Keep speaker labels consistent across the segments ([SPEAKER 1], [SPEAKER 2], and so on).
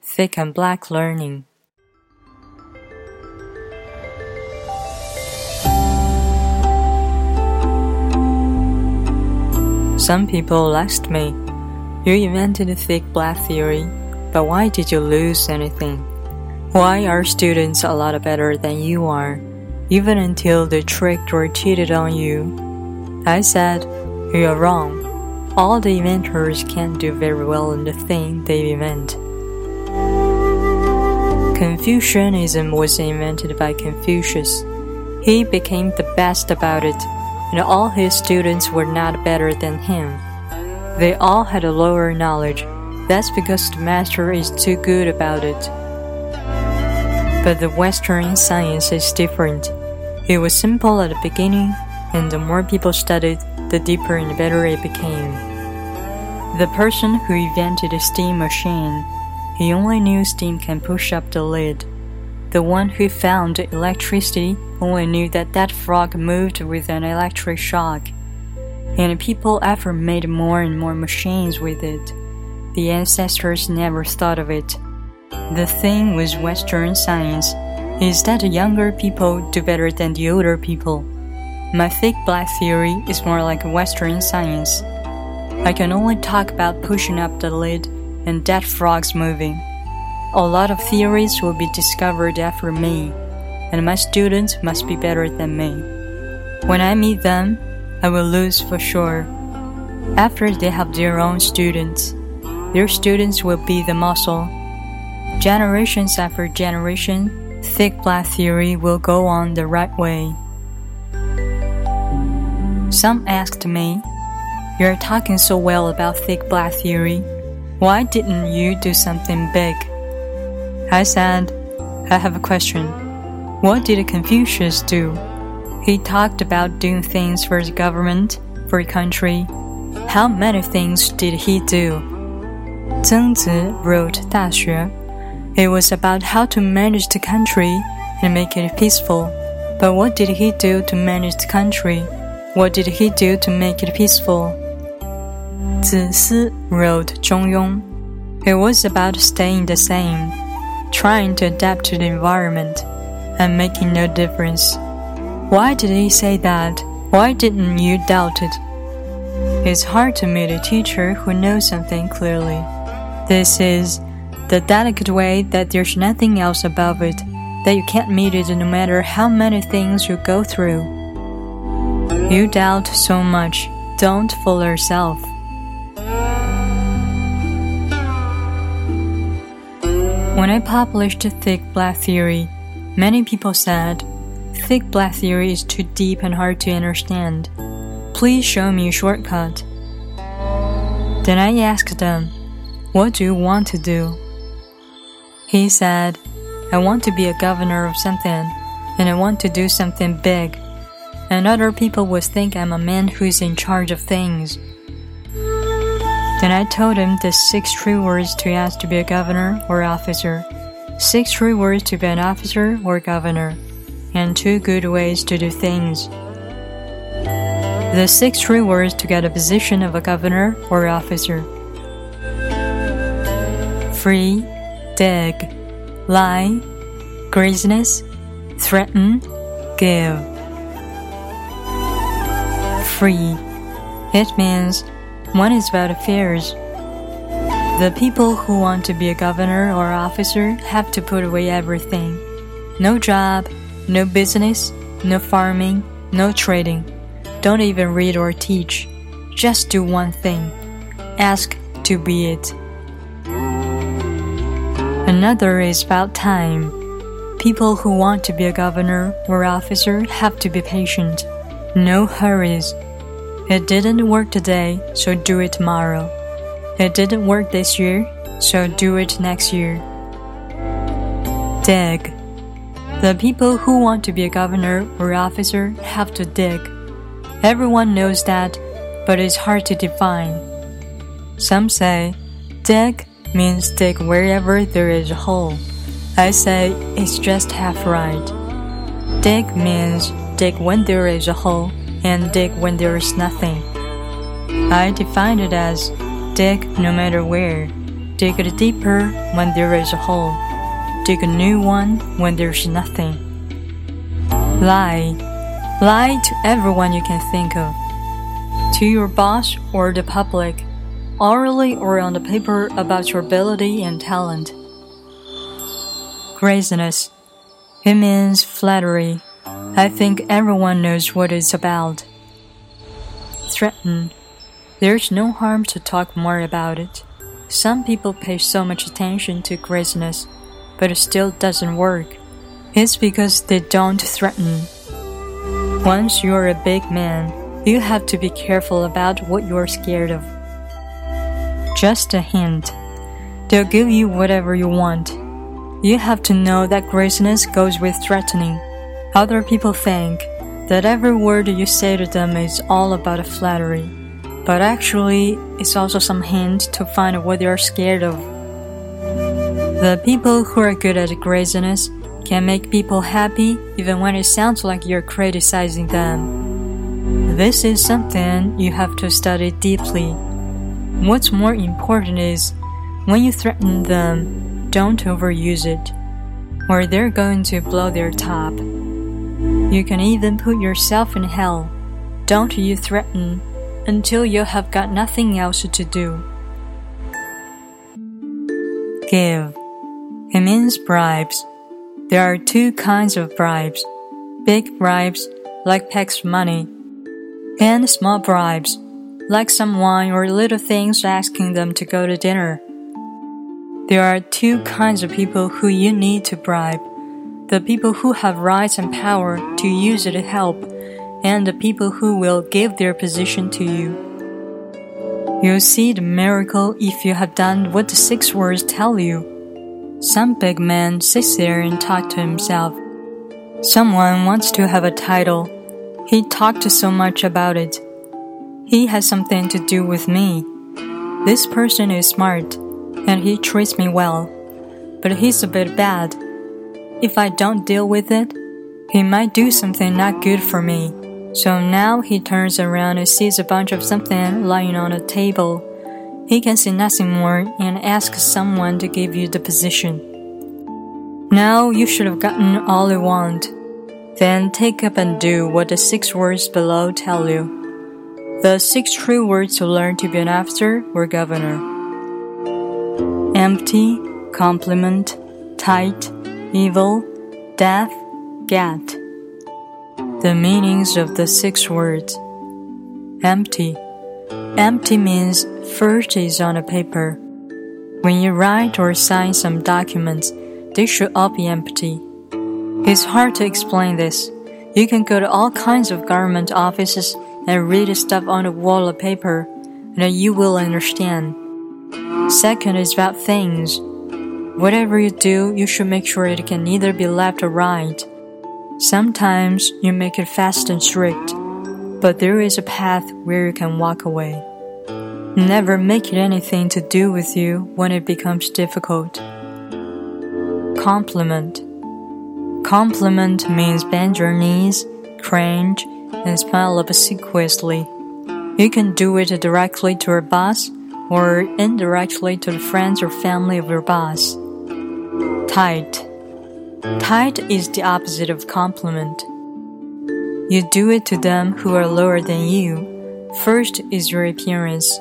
[SPEAKER 1] Thick and Black Learning. Some people asked me, You invented thick black theory, but why did you lose anything? Why are students a lot better than you are, even until they tricked or cheated on you? I said, You're wrong. All the inventors can't do very well in the thing they invent. Confucianism was invented by Confucius. He became the best about it and all his students were not better than him. They all had a lower knowledge. That's because the master is too good about it. But the Western science is different. It was simple at the beginning, and the more people studied, the deeper and better it became. The person who invented the steam machine, he only knew steam can push up the lid. The one who found electricity only knew that that frog moved with an electric shock. And people ever made more and more machines with it. The ancestors never thought of it. The thing with Western science is that younger people do better than the older people. My thick black theory is more like Western science. I can only talk about pushing up the lid and dead frogs moving. A lot of theories will be discovered after me, and my students must be better than me. When I meet them, I will lose for sure. After they have their own students, their students will be the muscle. Generations after generation, thick black theory will go on the right way. Some asked me, You're talking so well about thick black theory. Why didn't you do something big? I said, I have a question. What did Confucius do? He talked about doing things for the government, for the country. How many things did he do?
[SPEAKER 2] Zengzi wrote 大学.
[SPEAKER 1] It was about how to manage the country and make it peaceful. But what did he do to manage the country? What did he do to make it peaceful?
[SPEAKER 2] Zi wrote 中庸.
[SPEAKER 1] It was about staying the same trying to adapt to the environment and making no difference. Why did he say that? Why didn't you doubt it? It's hard to meet a teacher who knows something clearly. This is the delicate way that there's nothing else above it, that you can't meet it no matter how many things you go through. You doubt so much, don't fool yourself. When I published Thick Black Theory, many people said, Thick Black Theory is too deep and hard to understand. Please show me a shortcut. Then I asked them, What do you want to do? He said, I want to be a governor of something, and I want to do something big. And other people would think I'm a man who's in charge of things. Then I told him the six true words to ask to be a governor or officer, six true words to be an officer or governor, and two good ways to do things. The six true words to get a position of a governor or officer free, dig, lie, craziness, threaten, give. Free. It means one is about affairs. The people who want to be a governor or officer have to put away everything. No job, no business, no farming, no trading. Don't even read or teach. Just do one thing. Ask to be it. Another is about time. People who want to be a governor or officer have to be patient. No hurries. It didn't work today, so do it tomorrow. It didn't work this year, so do it next year. Dig. The people who want to be a governor or officer have to dig. Everyone knows that, but it's hard to define. Some say, dig means dig wherever there is a hole. I say it's just half right. Dig means dig when there is a hole and dig when there is nothing. I define it as dig no matter where. Dig it deeper when there is a hole. Dig a new one when there's nothing. Lie. Lie to everyone you can think of. To your boss or the public, orally or on the paper about your ability and talent. Craziness. It means flattery. I think everyone knows what it's about. Threaten. There's no harm to talk more about it. Some people pay so much attention to craziness, but it still doesn't work. It's because they don't threaten. Once you're a big man, you have to be careful about what you're scared of. Just a hint. They'll give you whatever you want. You have to know that craziness goes with threatening. Other people think that every word you say to them is all about a flattery but actually, it's also some hint to find what you're scared of. The people who are good at craziness can make people happy even when it sounds like you're criticizing them. This is something you have to study deeply. What's more important is when you threaten them, don't overuse it, or they're going to blow their top. You can even put yourself in hell. Don't you threaten until you have got nothing else to do. Give. It means bribes. There are two kinds of bribes big bribes, like packs of money, and small bribes, like some wine or little things asking them to go to dinner. There are two kinds of people who you need to bribe the people who have rights and power to use it to help and the people who will give their position to you. You'll see the miracle if you have done what the six words tell you. Some big man sits there and talks to himself. Someone wants to have a title. He talked so much about it. He has something to do with me. This person is smart, and he treats me well. But he's a bit bad. If I don't deal with it, he might do something not good for me. So now he turns around and sees a bunch of something lying on a table. He can see nothing more and asks someone to give you the position. Now you should have gotten all you want. Then take up and do what the six words below tell you. The six true words to learn to be an officer or governor. Empty, compliment, tight, evil, death, get. The meanings of the six words. Empty. Empty means first is on a paper. When you write or sign some documents, they should all be empty. It's hard to explain this. You can go to all kinds of government offices and read stuff on a wall of paper, and you will understand. Second is about things. Whatever you do, you should make sure it can neither be left or right. Sometimes you make it fast and strict, but there is a path where you can walk away. Never make it anything to do with you when it becomes difficult. Compliment. Compliment means bend your knees, cringe, and smile obsequiously. You can do it directly to your boss or indirectly to the friends or family of your boss. Tight. Tight is the opposite of compliment. You do it to them who are lower than you. First is your appearance.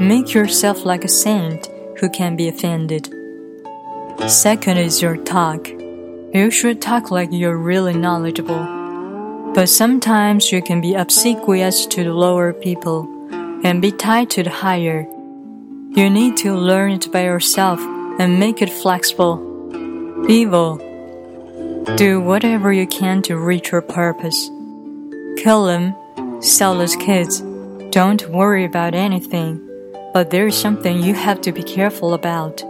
[SPEAKER 1] Make yourself like a saint who can be offended. Second is your talk. You should talk like you're really knowledgeable. But sometimes you can be obsequious to the lower people and be tied to the higher. You need to learn it by yourself and make it flexible. Evil do whatever you can to reach your purpose. Kill them, sell those kids. Don't worry about anything, but there's something you have to be careful about.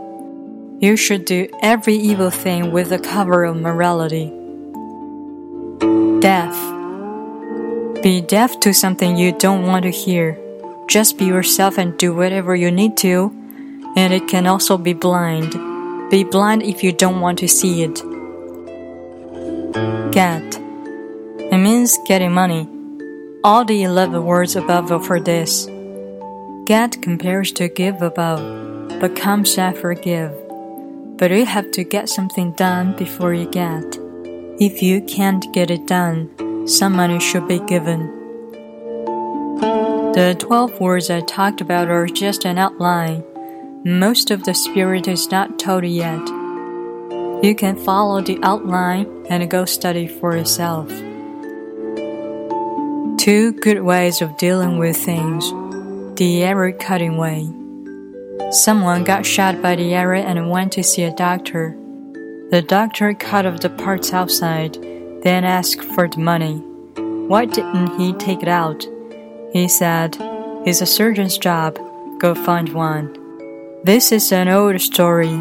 [SPEAKER 1] You should do every evil thing with the cover of morality. Deaf. Be deaf to something you don't want to hear. Just be yourself and do whatever you need to. And it can also be blind. Be blind if you don't want to see it. Get. It means getting money. All the 11 words above are for this. Get compares to give above. but come shall forgive. But you have to get something done before you get. If you can't get it done, some money should be given. The 12 words I talked about are just an outline. Most of the spirit is not told yet. You can follow the outline and go study for yourself. Two good ways of dealing with things the arrow cutting way. Someone got shot by the arrow and went to see a doctor. The doctor cut off the parts outside, then asked for the money. Why didn't he take it out? He said, It's a surgeon's job. Go find one. This is an old story.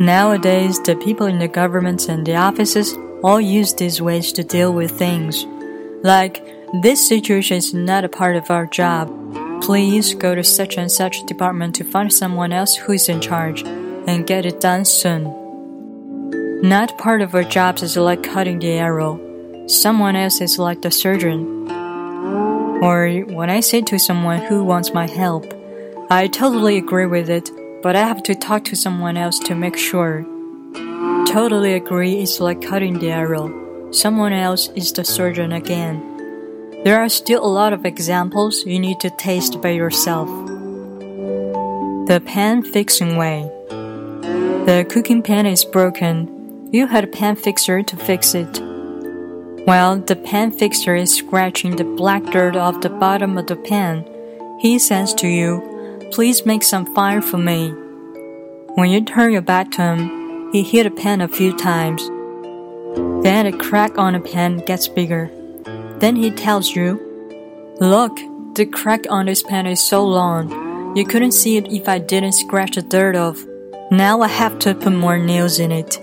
[SPEAKER 1] Nowadays, the people in the governments and the offices all use these ways to deal with things. Like, this situation is not a part of our job. Please go to such and such department to find someone else who is in charge and get it done soon. Not part of our jobs is like cutting the arrow. Someone else is like the surgeon. Or when I say to someone who wants my help, I totally agree with it, but I have to talk to someone else to make sure. Totally agree is like cutting the arrow. Someone else is the surgeon again. There are still a lot of examples you need to taste by yourself. The pan fixing way. The cooking pan is broken. You had a pan fixer to fix it. While the pan fixer is scratching the black dirt off the bottom of the pan, he says to you, Please make some fire for me. When you turn your back to him, he hit the pan a few times. Then the crack on the pan gets bigger. Then he tells you, Look, the crack on this pan is so long. You couldn't see it if I didn't scratch the dirt off. Now I have to put more nails in it.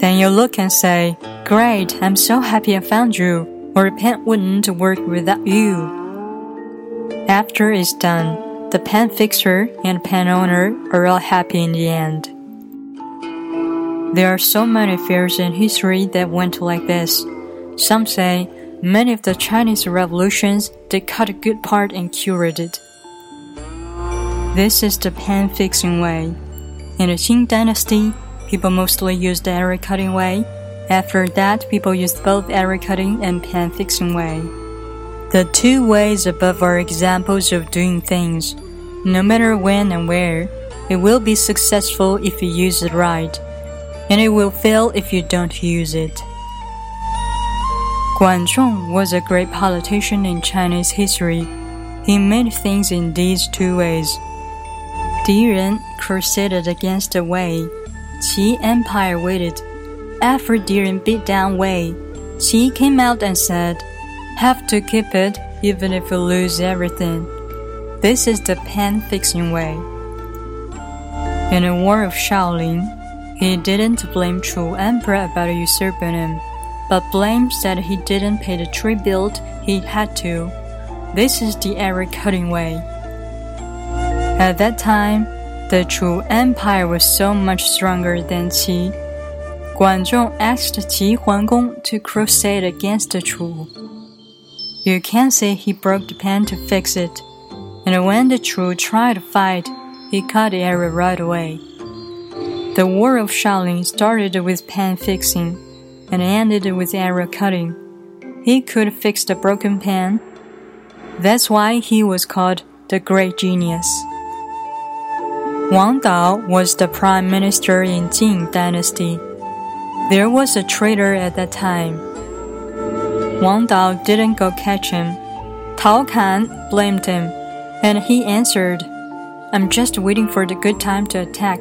[SPEAKER 1] Then you look and say, Great, I'm so happy I found you, or the pen wouldn't work without you. After it's done, the pen fixer and pen owner are all happy in the end. There are so many affairs in history that went like this. Some say many of the Chinese revolutions they cut a good part and cured it. This is the pen fixing way. In the Qing dynasty, people mostly used the arrow cutting way. After that, people used both arrow cutting and pen fixing way. The two ways above are examples of doing things. No matter when and where, it will be successful if you use it right, and it will fail if you don't use it. Guan Zhong was a great politician in Chinese history. He made things in these two ways. Di Ren crusaded against the Wei. Qi Empire waited. After Di Ren beat down Wei, Qi came out and said, Have to keep it even if you lose everything. This is the pen fixing way. In the War of Shaoling, he didn't blame Chu Emperor about usurping him but blames that he didn't pay the tribute he had to. This is the arrow cutting way. At that time, the Chu Empire was so much stronger than Qi. Guan Zhong asked Qi Huangong to crusade against the Chu. You can say he broke the pen to fix it, and when the Chu tried to fight, he cut the arrow right away. The War of Shaoling started with pen fixing and ended with arrow cutting. He could fix the broken pen. That's why he was called the Great Genius. Wang Dao was the prime minister in Jin dynasty. There was a traitor at that time. Wang Dao didn't go catch him. Tao Kan blamed him, and he answered, I'm just waiting for the good time to attack.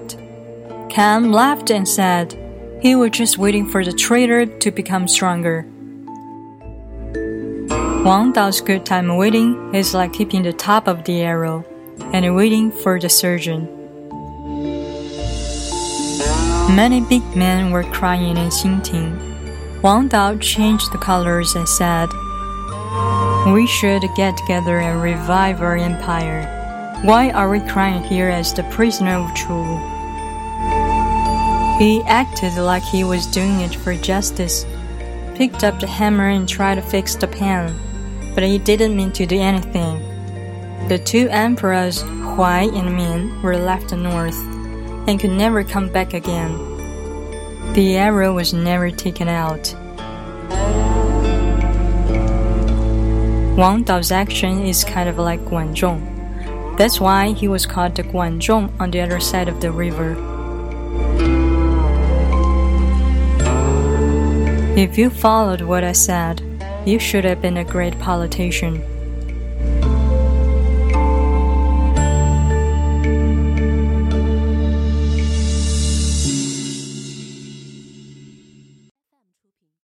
[SPEAKER 1] Kan laughed and said, he was just waiting for the traitor to become stronger. Wang Dao's good time waiting is like keeping the top of the arrow and waiting for the surgeon. Many big men were crying in Xinting. Wang Dao changed the colors and said, We should get together and revive our empire. Why are we crying here as the prisoner of Chu? He acted like he was doing it for justice, picked up the hammer and tried to fix the pan, but he didn't mean to do anything. The two emperors, Huai and Min were left north and could never come back again. The arrow was never taken out. Wang Dao's action is kind of like Guan Zhong. That's why he was called the Guan Zhong on the other side of the river. If you followed what I said, you should have been a great politician.